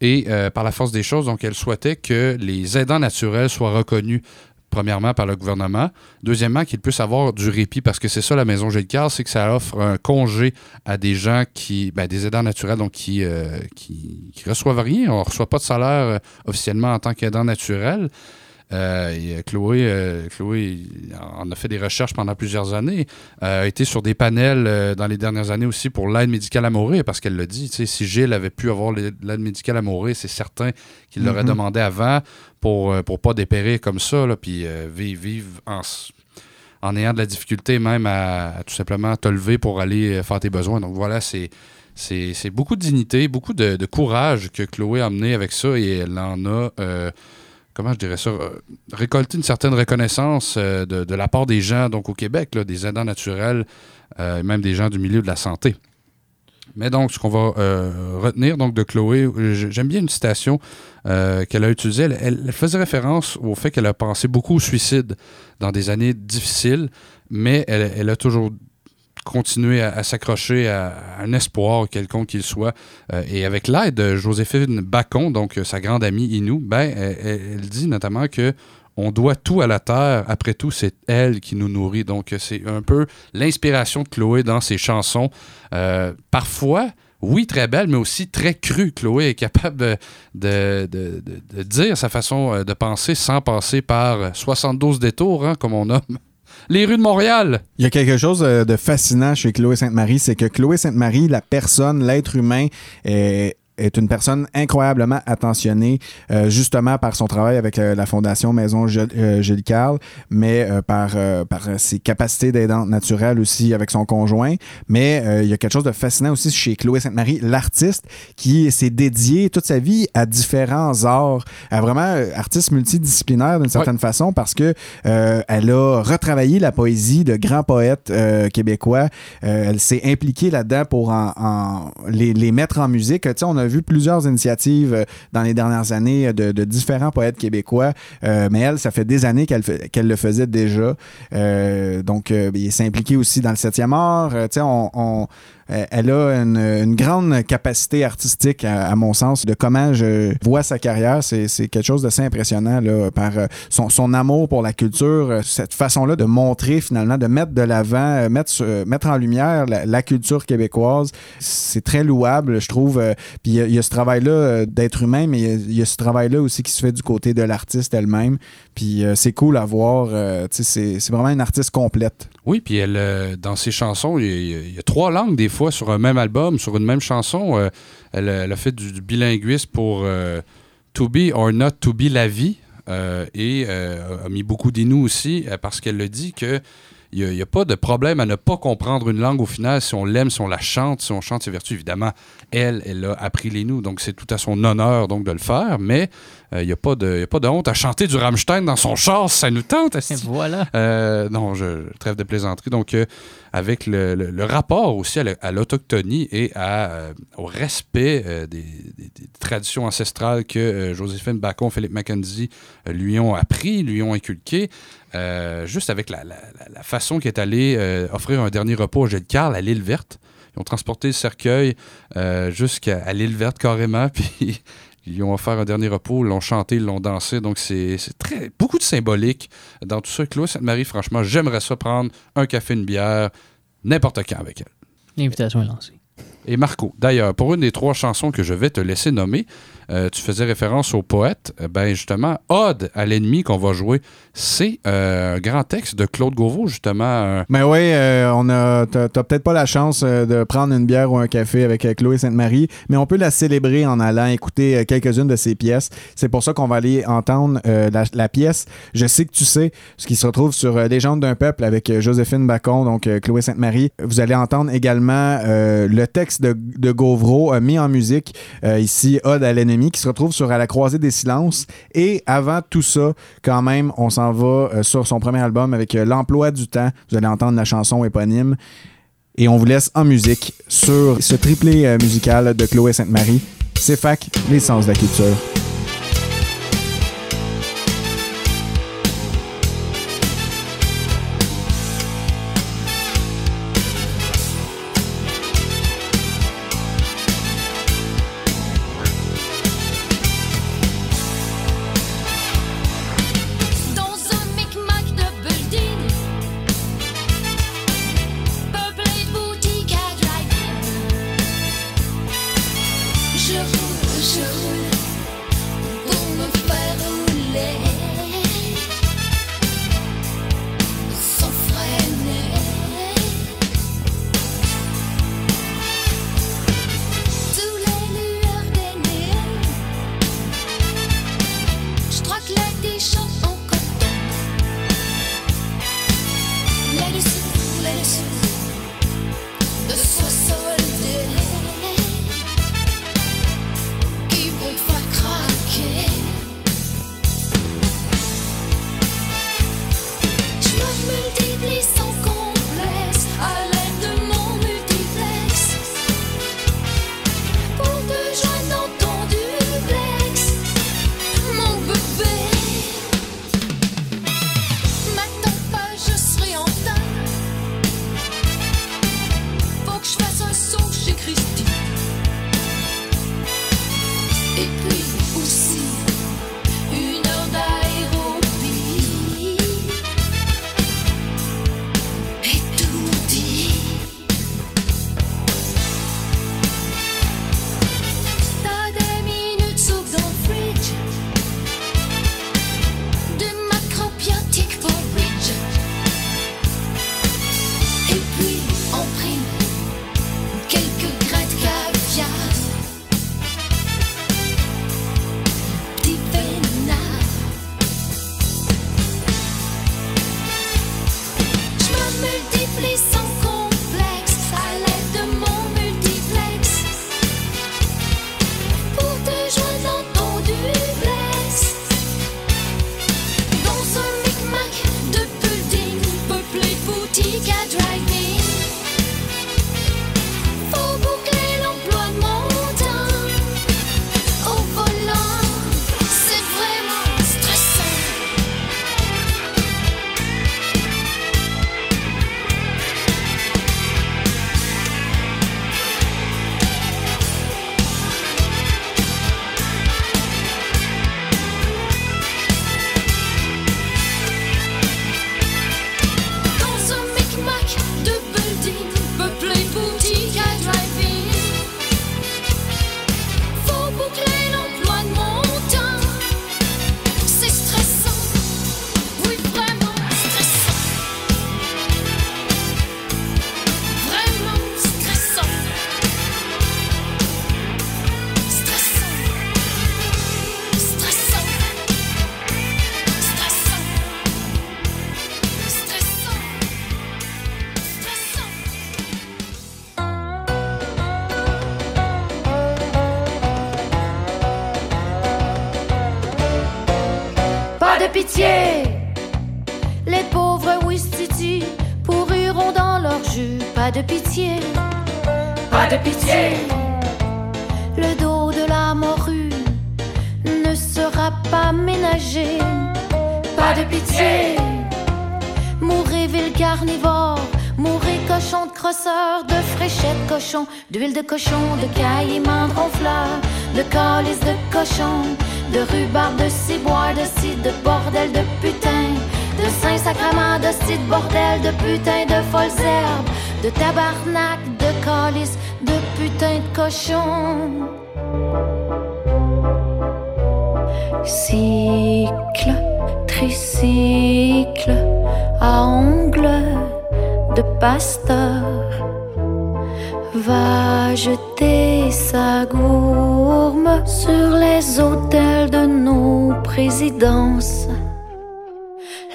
Et par la force des choses, donc elle souhaitait que les aidants naturels soient reconnus premièrement par le gouvernement, deuxièmement qu'ils puissent avoir du répit parce que c'est ça la maison Gilles Carle, c'est que ça offre un congé à des gens qui, ben, des aidants naturels donc qui, euh, qui, reçoivent rien, on reçoit pas de salaire euh, officiellement en tant qu'aidant naturel. Euh, et, euh, Chloé, euh, Chloé en a fait des recherches pendant plusieurs années, a été sur des panels dans les dernières années aussi pour l'aide médicale à mourir, parce qu'elle l'a dit, si Gilles avait pu avoir l'aide médicale à mourir, c'est certain qu'il l'aurait Mhm. demandé avant pour ne pas dépérir comme ça, là, puis vivre, vivre en, ayant de la difficulté même à, à tout simplement te lever pour aller faire tes besoins. Donc voilà, c'est c'est c'est beaucoup de dignité, beaucoup de, de courage que Chloé a amené avec ça et elle en a, euh, comment je dirais ça, euh, récolté une certaine reconnaissance euh, de, la part des gens donc au Québec, là, des aidants naturels, euh, et même des gens du milieu de la santé. Mais donc, ce qu'on va euh, retenir donc de Chloé, j'aime bien une citation qu'elle a utilisée. Elle faisait référence au fait qu'elle a pensé beaucoup au suicide dans des années difficiles, mais elle, elle a toujours continué à, s'accrocher à, un espoir quelconque qu'il soit. Euh, et avec l'aide de Joséphine Bacon, donc euh, sa grande amie Inou, ben, elle, dit notamment que on doit tout à la terre. Après tout, c'est elle qui nous nourrit. Donc, c'est un peu l'inspiration de Chloé dans ses chansons. Euh, parfois, oui, très belle, mais aussi très crue. Chloé est capable de, dire sa façon de penser sans passer par 72 détours, hein, comme on nomme les rues de Montréal. Il y a quelque chose euh, de fascinant chez Chloé Sainte-Marie, c'est que Chloé Sainte-Marie, la personne, l'être humain, est est une personne incroyablement attentionnée, euh, justement par son travail avec euh, la Fondation Maison Gilles euh, Carle, mais euh, par, euh, par ses capacités d'aidante naturelle aussi avec son conjoint. Mais euh, il y a quelque chose de fascinant aussi chez Chloé Sainte-Marie, l'artiste, qui s'est dédié toute sa vie à différents arts, à vraiment artiste multidisciplinaire d'une certaine façon, parce que euh, elle a retravaillé la poésie de grands poètes euh, québécois. Euh, elle s'est impliquée là-dedans pour en, en- les, les mettre en musique. Tu sais, on a vu plusieurs initiatives euh, dans les dernières années de, de différents poètes québécois, euh, mais elle, ça fait des années qu'elle le faisait déjà. Euh, donc, euh, il s'est impliqué aussi dans le 7e art. Euh, on, on- euh, elle a une, grande capacité artistique, à, mon sens, de comment je vois sa carrière. C'est quelque chose d'assez impressionnant là, par euh, son, amour pour la culture, euh, cette façon-là de montrer finalement, de mettre de l'avant, euh, mettre, euh, mettre en lumière la, culture québécoise. C'est très louable, je trouve. Euh, Puis il y a- ce travail-là euh, d'être humain, mais il y a- ce travail-là aussi qui se fait du côté de l'artiste elle-même. Puis euh, c'est cool à voir. euh, c'est vraiment une artiste complète. Oui, puis elle, euh, dans ses chansons, il y, y a trois langues des fois sur un même album, sur une même chanson. Euh, elle, a- fait du, bilinguisme pour euh, To Be or Not To Be la vie euh, et a mis beaucoup d'inou aussi parce qu'elle le dit que il n'y a, pas de problème à ne pas comprendre une langue au final si on l'aime, si on la chante, si on chante ses vertus. Évidemment, elle, elle a appris les nous, donc c'est tout à son honneur donc de le faire, mais il n'y a, a pas de honte à chanter du Rammstein dans son char, ça nous tente. Voilà. Euh, non, je, je trêve de plaisanterie. Donc, euh, avec le, le- le rapport aussi à la- à l'autochtonie et à, euh, au respect euh, des, des- des traditions ancestrales que euh, Joséphine Bacon, Philippe Mackenzie euh, lui ont appris, lui ont inculqué, euh, juste avec la, la- la- la façon qu'il est allé euh, offrir un dernier repos à Gilles Carle à l'île verte. Ils ont transporté le cercueil euh, jusqu'à l'île verte carrément, puis ils lui ont offert un dernier repos, ils l'ont chanté, ils l'ont dansé. Donc, c'est c'est très beaucoup de symbolique dans tout ça. Chloé Sainte-Marie, franchement, j'aimerais ça prendre un café, une bière, n'importe quand avec elle. L'invitation est lancée. Et Marco, d'ailleurs, pour une des trois chansons que je vais te laisser nommer, euh, tu faisais référence au poète. Euh, Ben justement, Ode à l'ennemi qu'on va jouer, c'est euh, un grand texte de Claude Gauvreau, justement. euh, Mais oui, euh, on a, t'as, peut-être pas la chance de prendre une bière ou un café avec Chloé Sainte-Marie, mais on peut la célébrer en allant écouter quelques-unes de ses pièces. C'est pour ça qu'on va aller entendre la, la pièce Je sais que tu sais, ce qui se retrouve sur Légende d'un peuple avec Joséphine Bacon, donc Chloé Sainte-Marie. Vous allez entendre également le texte de, de Gauvreau mis en musique, ici, Ode à l'ennemi, qui se retrouve sur À la croisée des silences. Et avant tout ça, quand même, on s'en va euh, sur son premier album avec euh, L'emploi du temps. Vous allez entendre la chanson éponyme. Et on vous laisse en musique sur ce triplé euh, musical de Chloé Sainte-Marie. C'est fac, les sens de la culture. Pitié, les pauvres Ouistiti pourriront dans leur jus. Pas de pitié, pas de pitié. Le dos de la morue ne sera pas ménagé. Pas de pitié, mourrez ville carnivore. Mourrez cochon de crosseur, de fréchette cochon, d'huile de cochon, de caïman de ronfleur, de calice de cochon, de rhubarbe, de ciboire, de cidre, de bordel, de putain, de saint-sacrement, de cidre, bordel, de putain, de folles herbes, de tabarnak, de calice, de putain de cochon. Cycle, tricycle, à ongles de pasteur, va jeter sa gourme sur les autels de nos présidences.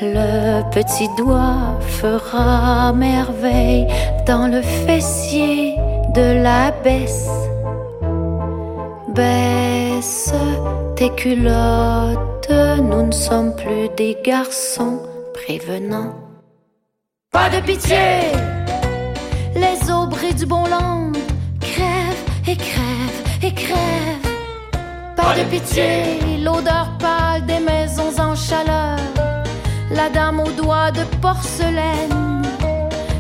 Le petit doigt fera merveille dans le fessier de la baisse. Baisse tes culottes, nous ne sommes plus des garçons prévenants. Pas de pitié, les aubrais du bon land et crèvent et crèvent. Pas de pitié, l'odeur pâle des maisons en chaleur. La dame aux doigts de porcelaine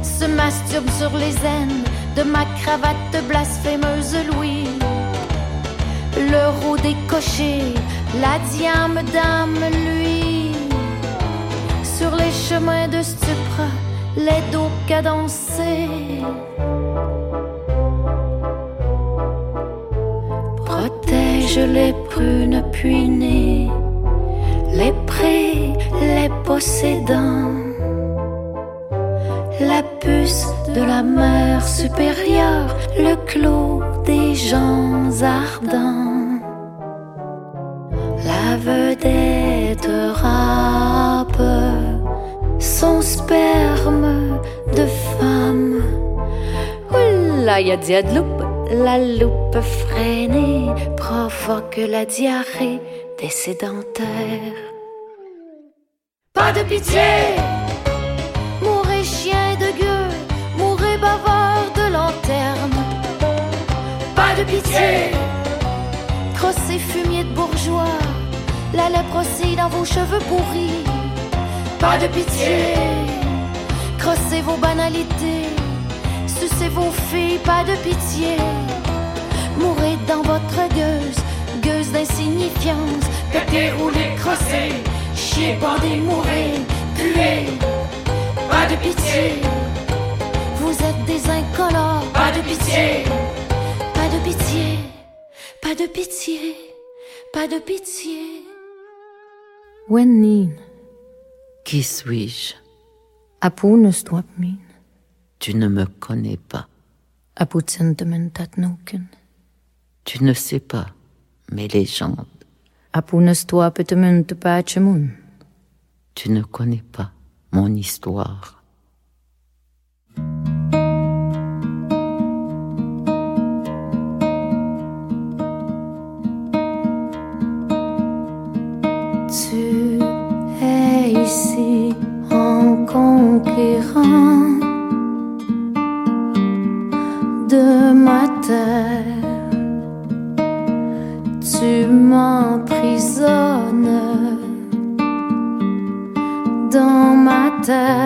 se masturbe sur les aines de ma cravate blasphémeuse Louis. L'euro décoché, la diame dame lui. Sur les chemins de stupre, les dos cadencés. Les prunes puinées, les prés, les possédants. La puce de la mer supérieure, le clos des gens ardents. La vedette râpe son sperme de femme. Oula, y la loupe freinée provoque la diarrhée des sédentaires. Pas de pitié! Mourez chien de gueule, mourez bavard de lanterne. Pas de pitié, crossez fumier de bourgeois, la lèpre aussi dans vos cheveux pourris. Pas de pitié, crossez vos banalités, sucez vos filles, pas de pitié. Mourez dans votre gueuse, gueuse d'insignifiance, pétez, roulez, crossez, chiez, bandez, mourez, puez. Pas de pitié, vous êtes des incolores, pas de pitié, pas de pitié, pas de pitié, pas de pitié. Wennin, Qui suis-je? Apunus tuapmin, Tu ne me connais pas. Tu ne sais pas mes légendes. Tu ne connais pas mon histoire. Tu es ici dans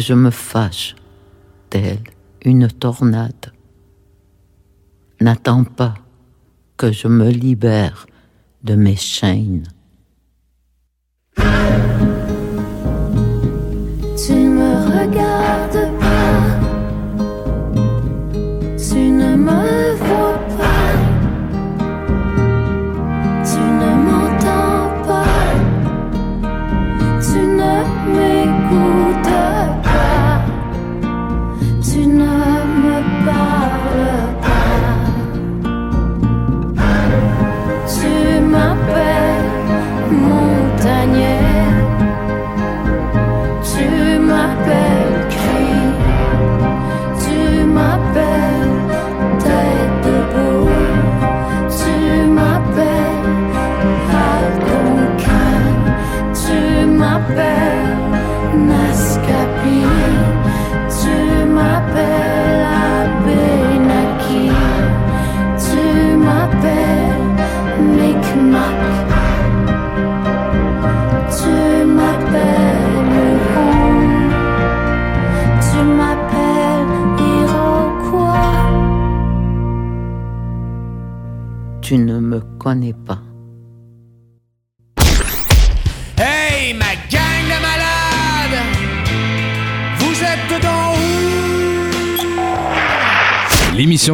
je me fâche, telle une tornade. N'attends pas que je me libère de mes chaînes.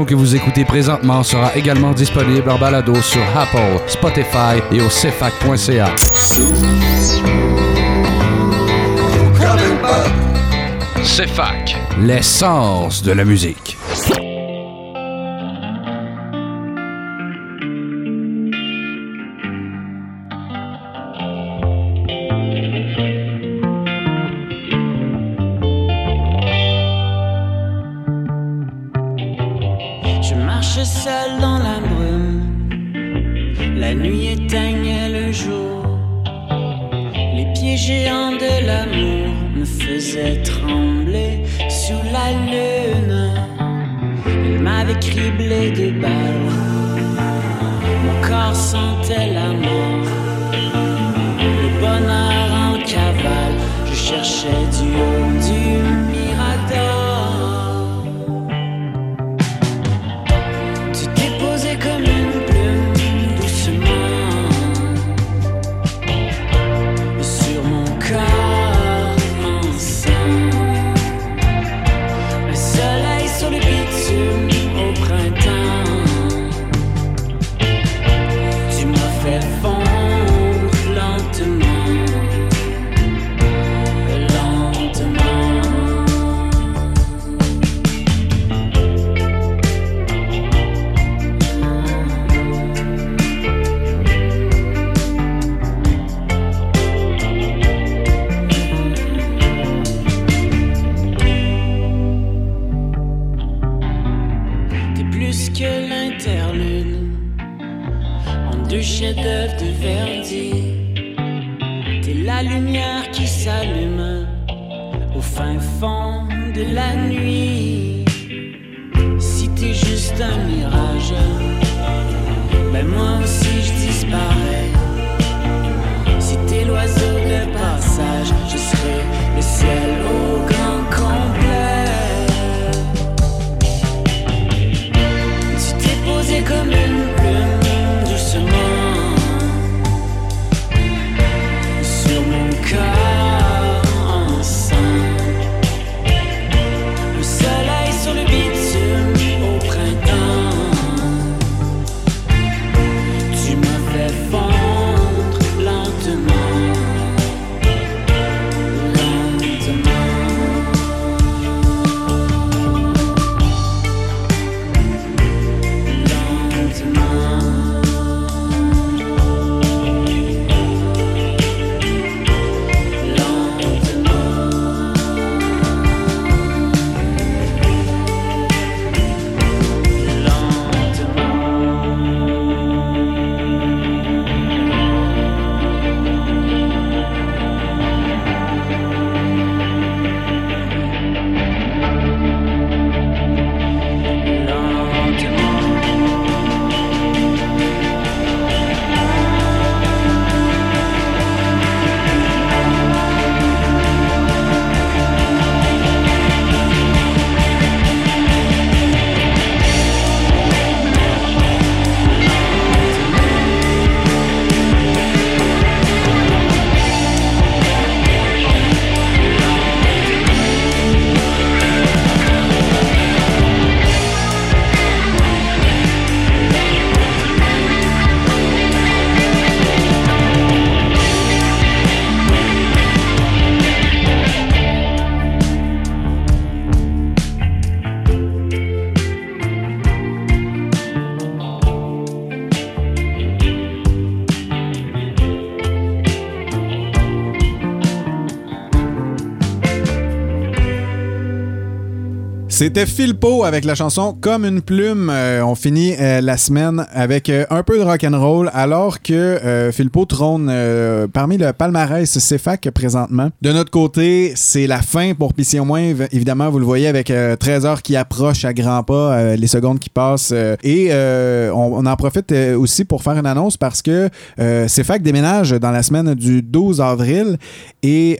que vous écoutez présentement sera également disponible en balado sur Apple, Spotify et au cefac.ca. CEFAC, l'essence de la musique. criblé de balles. Mon corps sentait la mort. Le bonheur en cavale, je cherchais Dieu. C'était Philpo avec la chanson Comme une plume. Euh, on finit euh, la semaine avec euh, un peu de rock and roll alors que Philpo trône parmi le palmarès CFAC présentement. De notre côté, c'est la fin pour Pissy au moins. Év- Évidemment, vous le voyez avec euh, 13 heures qui approche à grands pas, les secondes qui passent. et on, en profite aussi pour faire une annonce parce que CFAC déménage dans la semaine du 12 avril et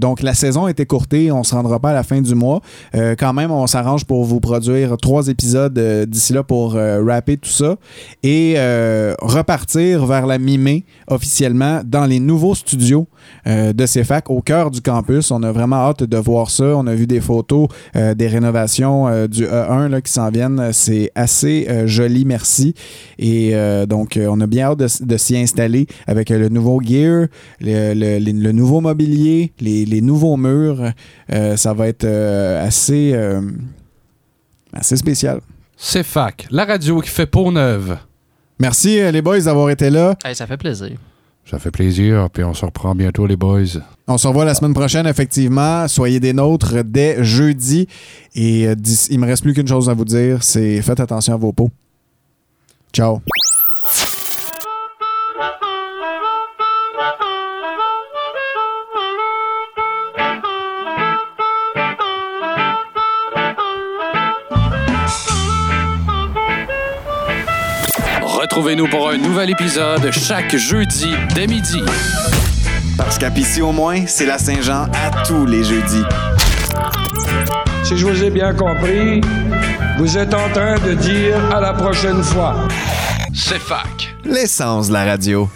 donc la saison est écourtée. On se rendra pas à la fin du mois. Quand même, on pour vous produire trois épisodes euh, d'ici là pour euh, rapper tout ça et euh, repartir vers la mi-mai officiellement dans les nouveaux studios de CFAC au cœur du campus. On a vraiment hâte de voir ça. On a vu des photos des rénovations du E1 là, qui s'en viennent. C'est assez joli, merci. Et donc, on a bien hâte de, s'y installer avec le nouveau gear, le, le- nouveau mobilier, les, les nouveaux murs. Ça va être assez, assez spécial. CFAC, la radio qui fait peau neuve. Merci euh, les boys d'avoir été là. Hey, ça fait plaisir. Ça fait plaisir, puis on se reprend bientôt, les boys. On se revoit la semaine prochaine, effectivement. Soyez des nôtres dès jeudi. Et euh, il me reste plus qu'une chose à vous dire, c'est faites attention à vos peaux. Ciao. Retrouvez-nous pour un nouvel épisode chaque jeudi dès midi. Parce qu'à Pissy au moins, c'est la Saint-Jean à tous les jeudis. Si je vous ai bien compris, vous êtes en train de dire à la prochaine fois. CFAC. L'essence de la radio.